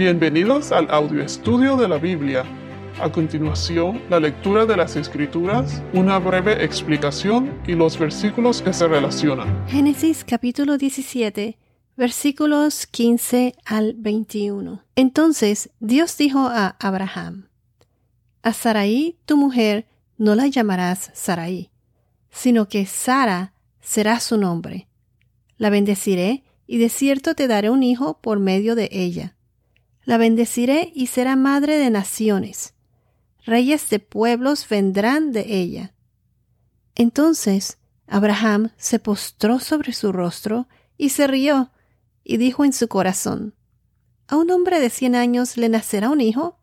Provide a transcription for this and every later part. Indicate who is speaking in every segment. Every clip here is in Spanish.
Speaker 1: Bienvenidos al audio estudio de la Biblia. A continuación, la lectura de las Escrituras, una breve explicación y los versículos que se relacionan.
Speaker 2: Génesis capítulo 17, versículos 15 al 21. Entonces Dios dijo a Abraham, A Sarai, tu mujer, no la llamarás Sarai, sino que Sara será su nombre. La bendeciré y de cierto te daré un hijo por medio de ella la bendeciré y será madre de naciones. Reyes de pueblos vendrán de ella. Entonces Abraham se postró sobre su rostro y se rió, y dijo en su corazón, A un hombre de cien años le nacerá un hijo,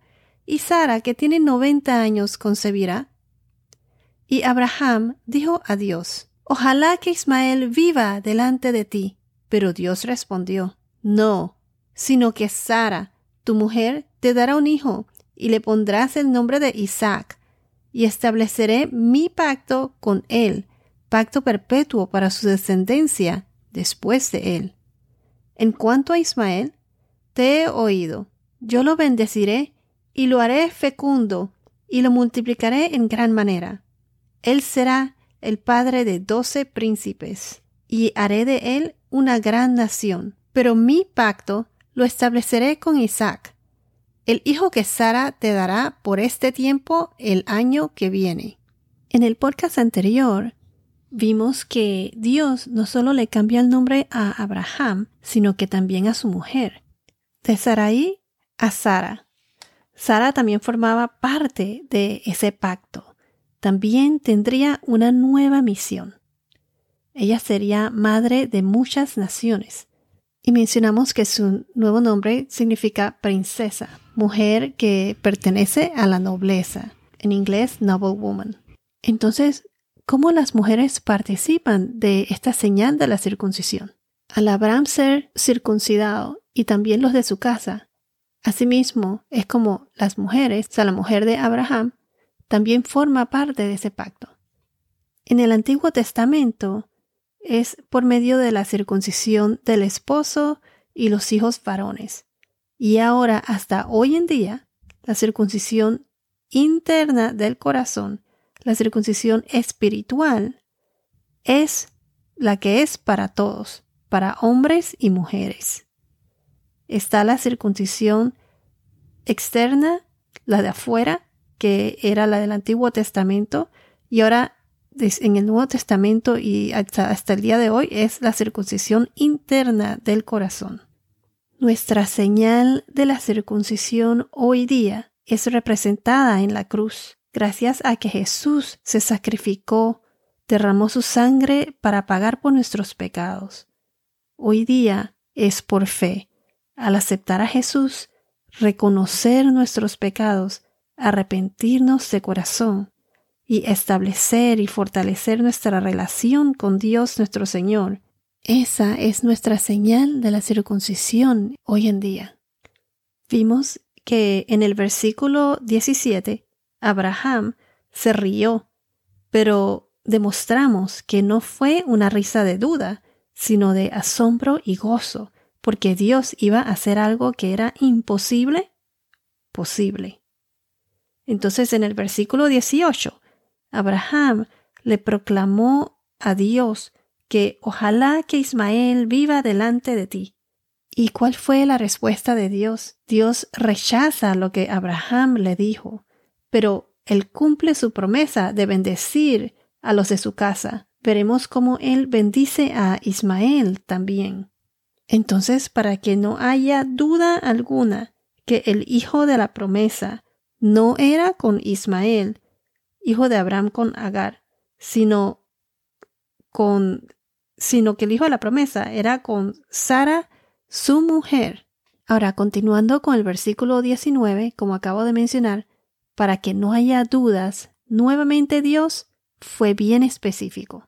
Speaker 2: y Sara, que tiene noventa años, concebirá. Y Abraham dijo a Dios, Ojalá que Ismael viva delante de ti. Pero Dios respondió, No, sino que Sara, tu mujer te dará un hijo y le pondrás el nombre de Isaac, y estableceré mi pacto con él, pacto perpetuo para su descendencia después de él. En cuanto a Ismael, te he oído, yo lo bendeciré y lo haré fecundo y lo multiplicaré en gran manera. Él será el padre de doce príncipes, y haré de él una gran nación. Pero mi pacto lo estableceré con Isaac, el hijo que Sara te dará por este tiempo el año que viene. En el podcast anterior vimos que Dios no solo le cambió el nombre a Abraham, sino que también a su mujer. De Sarai a Sara. Sara también formaba parte de ese pacto. También tendría una nueva misión. Ella sería madre de muchas naciones y mencionamos que su nuevo nombre significa princesa, mujer que pertenece a la nobleza, en inglés noble woman. Entonces, ¿cómo las mujeres participan de esta señal de la circuncisión? Al Abraham ser circuncidado y también los de su casa, asimismo es como las mujeres, o sea, la mujer de Abraham, también forma parte de ese pacto. En el Antiguo Testamento, es por medio de la circuncisión del esposo y los hijos varones. Y ahora, hasta hoy en día, la circuncisión interna del corazón, la circuncisión espiritual, es la que es para todos, para hombres y mujeres. Está la circuncisión externa, la de afuera, que era la del Antiguo Testamento, y ahora en el Nuevo Testamento y hasta, hasta el día de hoy es la circuncisión interna del corazón. Nuestra señal de la circuncisión hoy día es representada en la cruz, gracias a que Jesús se sacrificó, derramó su sangre para pagar por nuestros pecados. Hoy día es por fe. Al aceptar a Jesús, reconocer nuestros pecados, arrepentirnos de corazón y establecer y fortalecer nuestra relación con Dios nuestro Señor. Esa es nuestra señal de la circuncisión hoy en día. Vimos que en el versículo 17 Abraham se rió, pero demostramos que no fue una risa de duda, sino de asombro y gozo, porque Dios iba a hacer algo que era imposible, posible. Entonces en el versículo 18 Abraham le proclamó a Dios que ojalá que Ismael viva delante de ti. ¿Y cuál fue la respuesta de Dios? Dios rechaza lo que Abraham le dijo, pero él cumple su promesa de bendecir a los de su casa. Veremos cómo él bendice a Ismael también. Entonces, para que no haya duda alguna que el hijo de la promesa no era con Ismael, hijo de Abraham con Agar, sino con sino que el hijo de la promesa era con Sara, su mujer. Ahora, continuando con el versículo 19, como acabo de mencionar, para que no haya dudas, nuevamente Dios fue bien específico.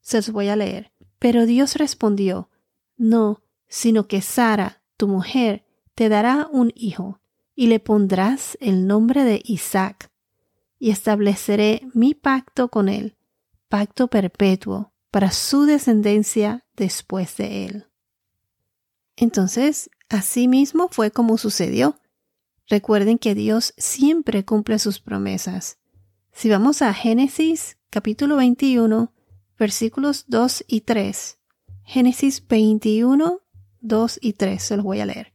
Speaker 2: Se los voy a leer. Pero Dios respondió, no, sino que Sara, tu mujer, te dará un hijo, y le pondrás el nombre de Isaac, y estableceré mi pacto con él, pacto perpetuo para su descendencia después de él. Entonces, Así mismo fue como sucedió. Recuerden que Dios siempre cumple sus promesas. Si vamos a Génesis capítulo 21, versículos 2 y 3. Génesis 21, 2 y 3, se los voy a leer.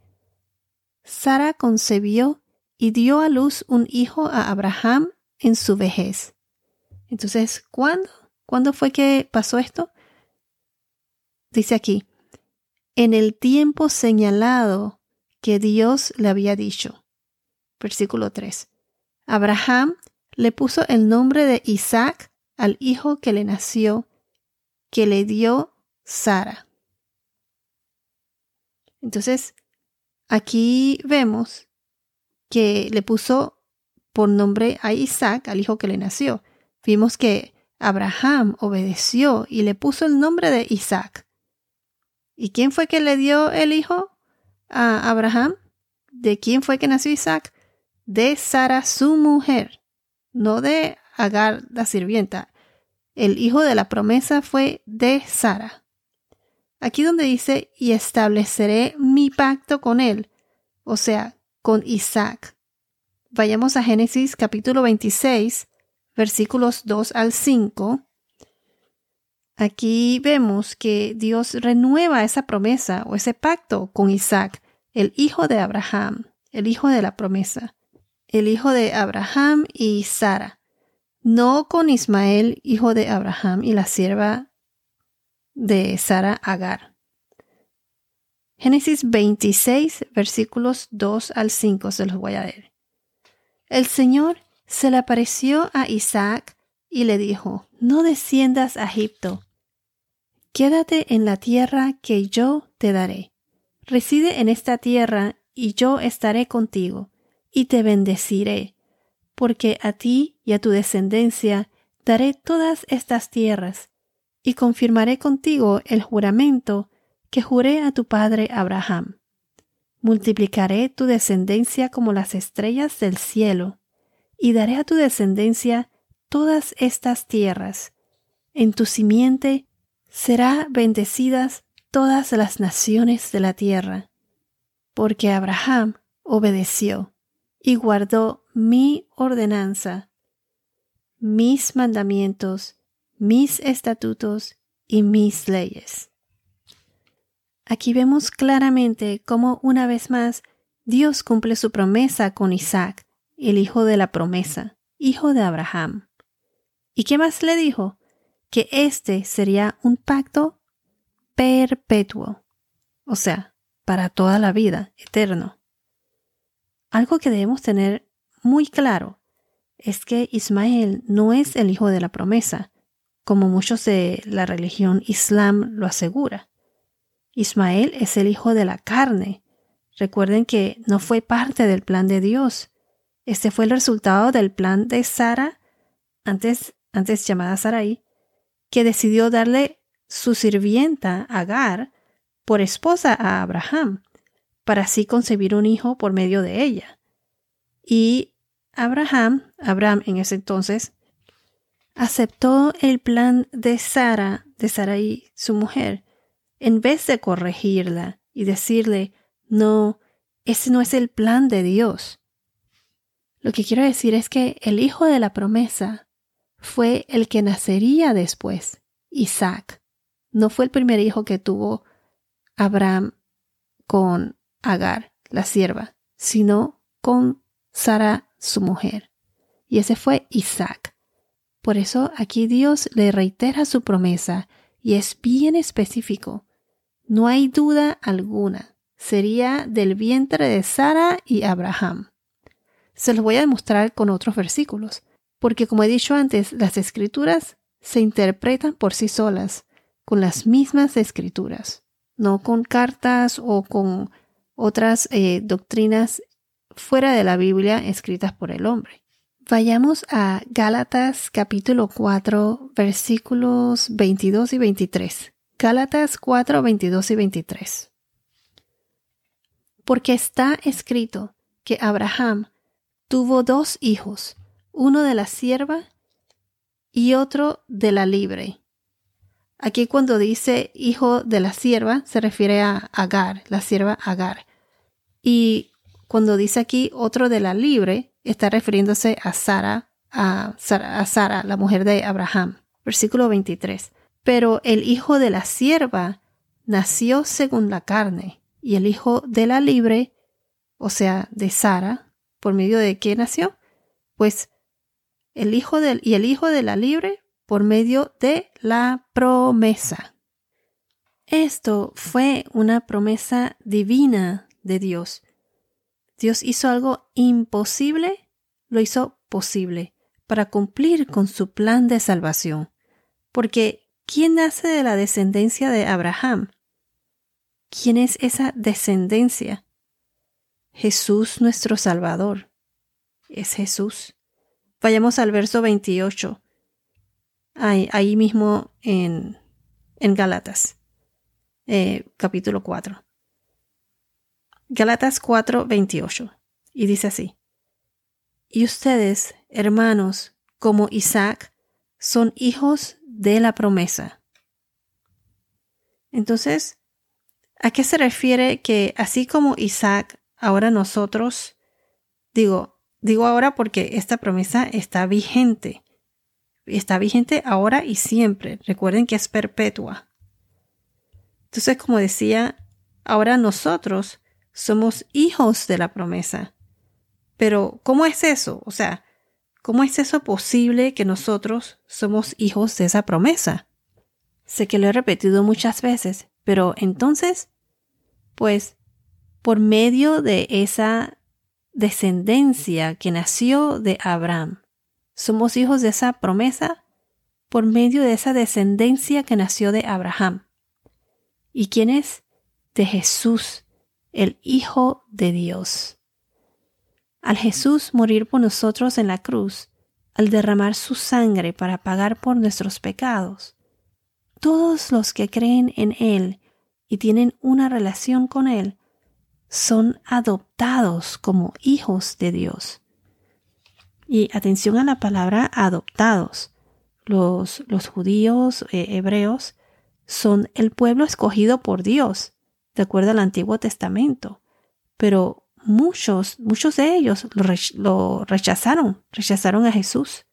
Speaker 2: Sara concebió y dio a luz un hijo a Abraham en su vejez. Entonces, ¿cuándo? ¿Cuándo fue que pasó esto? Dice aquí, en el tiempo señalado que Dios le había dicho. Versículo 3. Abraham le puso el nombre de Isaac al hijo que le nació, que le dio Sara. Entonces, aquí vemos que le puso por nombre a Isaac, al hijo que le nació. Vimos que Abraham obedeció y le puso el nombre de Isaac. ¿Y quién fue que le dio el hijo a Abraham? ¿De quién fue que nació Isaac? De Sara, su mujer, no de Agar, la sirvienta. El hijo de la promesa fue de Sara. Aquí donde dice, y estableceré mi pacto con él, o sea, con Isaac. Vayamos a Génesis capítulo 26, versículos 2 al 5. Aquí vemos que Dios renueva esa promesa o ese pacto con Isaac, el hijo de Abraham, el hijo de la promesa, el hijo de Abraham y Sara, no con Ismael, hijo de Abraham y la sierva de Sara Agar. Génesis 26, versículos 2 al 5 se los voy a leer. El Señor se le apareció a Isaac y le dijo, No desciendas a Egipto. Quédate en la tierra que yo te daré. Reside en esta tierra y yo estaré contigo y te bendeciré, porque a ti y a tu descendencia daré todas estas tierras y confirmaré contigo el juramento que juré a tu padre Abraham. Multiplicaré tu descendencia como las estrellas del cielo, y daré a tu descendencia todas estas tierras. En tu simiente será bendecidas todas las naciones de la tierra, porque Abraham obedeció y guardó mi ordenanza, mis mandamientos, mis estatutos y mis leyes. Aquí vemos claramente cómo una vez más Dios cumple su promesa con Isaac, el hijo de la promesa, hijo de Abraham. ¿Y qué más le dijo? Que este sería un pacto perpetuo, o sea, para toda la vida, eterno. Algo que debemos tener muy claro es que Ismael no es el hijo de la promesa, como muchos de la religión islam lo asegura. Ismael es el hijo de la carne. Recuerden que no fue parte del plan de Dios. Este fue el resultado del plan de Sara, antes, llamada Sarai, que decidió darle su sirvienta Agar por esposa a Abraham, para así concebir un hijo por medio de ella. Y Abraham, Abraham en ese entonces, aceptó el plan de Sara, de Sarai, su mujer, en vez de corregirla y decirle, no, ese no es el plan de Dios. Lo que quiero decir es que el hijo de la promesa fue el que nacería después, Isaac. No fue el primer hijo que tuvo Abraham con Agar, la sierva, sino con Sara, su mujer. Y ese fue Isaac. Por eso aquí Dios le reitera su promesa y es bien específico. No hay duda alguna. Sería del vientre de Sara y Abraham. Se los voy a demostrar con otros versículos, porque como he dicho antes, las escrituras se interpretan por sí solas, con las mismas escrituras, no con cartas o con otras eh, doctrinas fuera de la Biblia escritas por el hombre. Vayamos a Gálatas capítulo 4 versículos 22 y 23. Gálatas 4, 22 y 23. Porque está escrito que Abraham tuvo dos hijos, uno de la sierva y otro de la libre. Aquí cuando dice hijo de la sierva se refiere a Agar, la sierva Agar, Y cuando dice aquí otro de la libre, está refiriéndose a Sara, a Sara, a Sara la mujer de Abraham. Versículo 23. Pero el hijo de la sierva nació según la carne, y el hijo de la libre, o sea, de Sara, ¿por medio de qué nació? Pues el hijo del, y el hijo de la libre por medio de la promesa. Esto fue una promesa divina de Dios. Dios hizo algo imposible, lo hizo posible para cumplir con su plan de salvación. Porque ¿quién nace de la descendencia de Abraham? ¿Quién es esa descendencia? Jesús nuestro Salvador. Es Jesús. Vayamos al verso 28. Ahí, mismo en, en Galatas, eh, capítulo 4. Galatas 4, 28. Y dice así. Y ustedes, hermanos, como Isaac, son hijos de la promesa. Entonces, ¿a qué se refiere que así como Isaac, ahora nosotros, digo, Digo ahora porque esta promesa está vigente. Está vigente ahora y siempre. Recuerden que es perpetua. Entonces, como decía, ahora nosotros somos hijos de la promesa. Pero, ¿cómo es eso? O sea, ¿cómo es eso posible que nosotros somos hijos de esa promesa? Sé que lo he repetido muchas veces, pero entonces, pues, por medio de esa descendencia que nació de Abraham. Somos hijos de esa promesa por medio de esa descendencia que nació de Abraham. ¿Y quién es? De Jesús, el Hijo de Dios. Al Jesús morir por nosotros en la cruz, al derramar su sangre para pagar por nuestros pecados, todos los que creen en Él y tienen una relación con Él son adoptados como hijos de Dios. Y atención a la palabra adoptados. Los, los judíos eh, hebreos son el pueblo escogido por Dios, de acuerdo al Antiguo Testamento. Pero muchos, muchos de ellos lo, rechazaron, rechazaron a Jesús.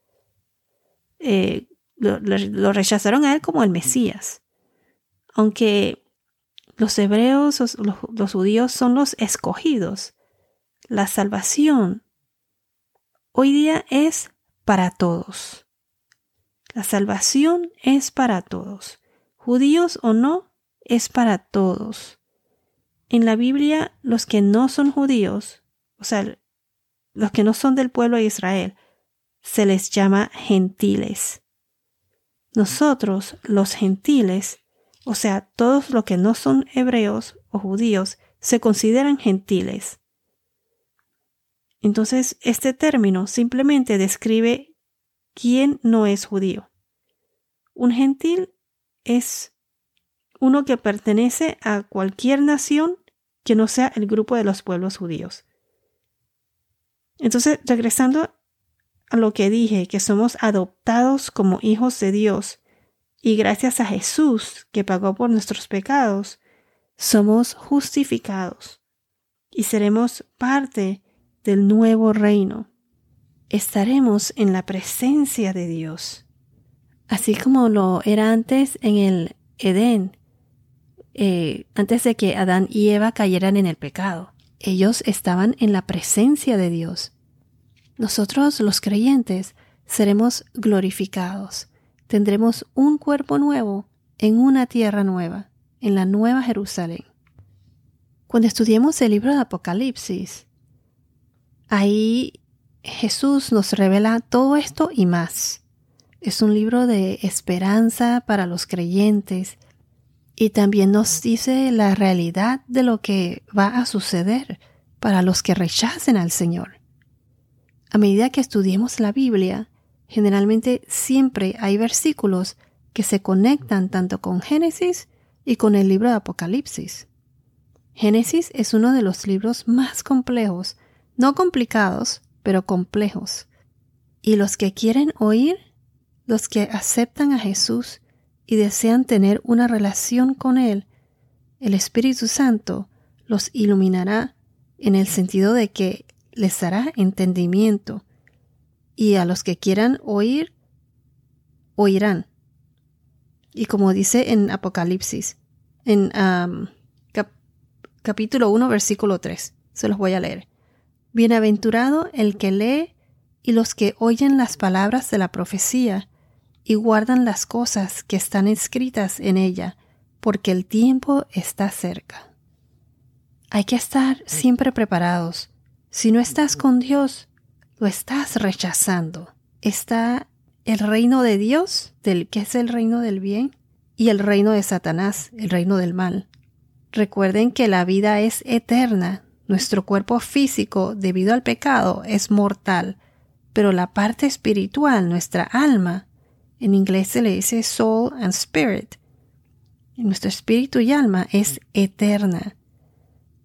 Speaker 2: Eh, lo, lo rechazaron a él como el Mesías. Aunque los hebreos, los, judíos son los escogidos. La salvación hoy día es para todos. La salvación es para todos. Judíos o no, es para todos. En la Biblia, los que no son judíos, o sea, los que no son del pueblo de Israel, se les llama gentiles. Nosotros, los gentiles, o sea, todos los que no son hebreos o judíos se consideran gentiles. Entonces, este término simplemente describe quién no es judío. Un gentil es uno que pertenece a cualquier nación que no sea el grupo de los pueblos judíos. Entonces, regresando a lo que dije, que somos adoptados como hijos de Dios, y gracias a Jesús que pagó por nuestros pecados, somos justificados y seremos parte del nuevo reino. Estaremos en la presencia de Dios, así como lo era antes en el Edén, eh, antes de que Adán y Eva cayeran en el pecado. Ellos estaban en la presencia de Dios. Nosotros los creyentes seremos glorificados tendremos un cuerpo nuevo en una tierra nueva, en la nueva Jerusalén. Cuando estudiemos el libro de Apocalipsis, ahí Jesús nos revela todo esto y más. Es un libro de esperanza para los creyentes y también nos dice la realidad de lo que va a suceder para los que rechacen al Señor. A medida que estudiemos la Biblia, Generalmente siempre hay versículos que se conectan tanto con Génesis y con el libro de Apocalipsis. Génesis es uno de los libros más complejos, no complicados, pero complejos. Y los que quieren oír, los que aceptan a Jesús y desean tener una relación con Él, el Espíritu Santo los iluminará en el sentido de que les dará entendimiento y a los que quieran oír, oirán. Y como dice en Apocalipsis, en capítulo 1, versículo 3, se los voy a leer. Bienaventurado el que lee y los que oyen las palabras de la profecía y guardan las cosas que están escritas en ella, porque el tiempo está cerca. Hay que estar siempre preparados. Si no estás con Dios, lo estás rechazando. Está el reino de Dios, del que es el reino del bien, y el reino de Satanás, el reino del mal. Recuerden que la vida es eterna. Nuestro cuerpo físico, debido al pecado, es mortal, pero la parte espiritual, nuestra alma, en inglés se le dice soul and spirit, nuestro espíritu y alma es eterna.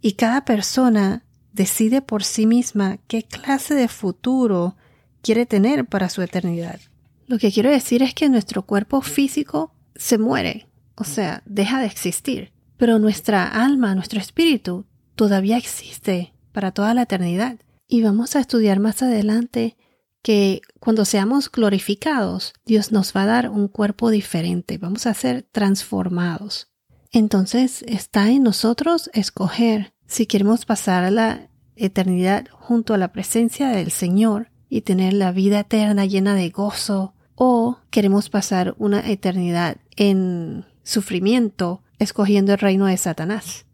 Speaker 2: Y cada persona decide por sí misma qué clase de futuro quiere tener para su eternidad. Lo que quiero decir es que nuestro cuerpo físico se muere, o sea, deja de existir, pero nuestra alma, nuestro espíritu, todavía existe para toda la eternidad. Y vamos a estudiar más adelante que cuando seamos glorificados, Dios nos va a dar un cuerpo diferente, vamos a ser transformados. Entonces está en nosotros escoger si queremos pasar la eternidad junto a la presencia del Señor y tener la vida eterna llena de gozo, o queremos pasar una eternidad en sufrimiento escogiendo el reino de Satanás.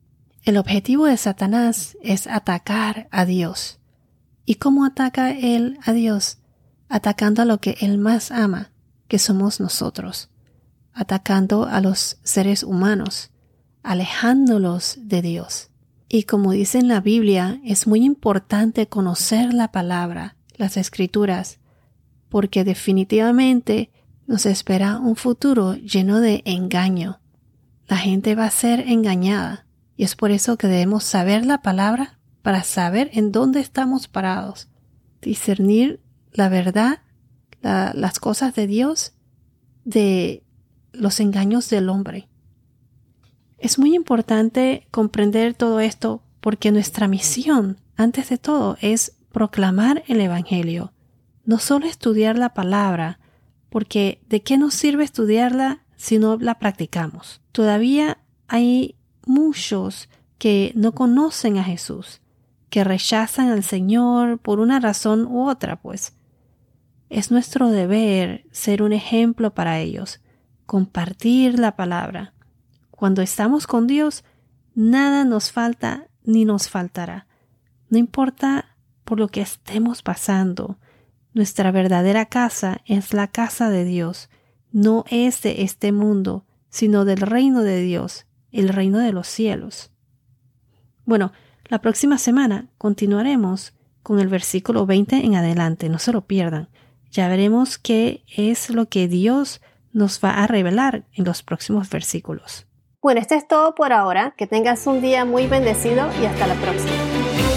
Speaker 2: El objetivo de Satanás es atacar a Dios. ¿Y cómo ataca él a Dios? Atacando a lo que él más ama, que somos nosotros, atacando a los seres humanos, alejándolos de Dios. Y como dice en la Biblia, es muy importante conocer la palabra, las escrituras, porque definitivamente nos espera un futuro lleno de engaño. La gente va a ser engañada y es por eso que debemos saber la palabra para saber en dónde estamos parados, discernir la verdad, las cosas de Dios de los engaños del hombre. Es muy importante comprender todo esto porque nuestra misión, antes de todo, es proclamar el Evangelio, no solo estudiar la palabra, porque ¿de qué nos sirve estudiarla si no la practicamos? Todavía hay muchos que no conocen a Jesús, que rechazan al Señor por una razón u otra, pues. Es nuestro deber ser un ejemplo para ellos, compartir la palabra, cuando estamos con Dios, nada nos falta ni nos faltará. No importa por lo que estemos pasando, nuestra verdadera casa es la casa de Dios, no es de este mundo, sino del reino de Dios, el reino de los cielos. Bueno, la próxima semana continuaremos con el versículo 20 en adelante, no se lo pierdan. Ya veremos qué es lo que Dios nos va a revelar en los próximos versículos.
Speaker 3: Bueno, esto es todo por ahora. Que tengas un día muy bendecido y hasta la próxima.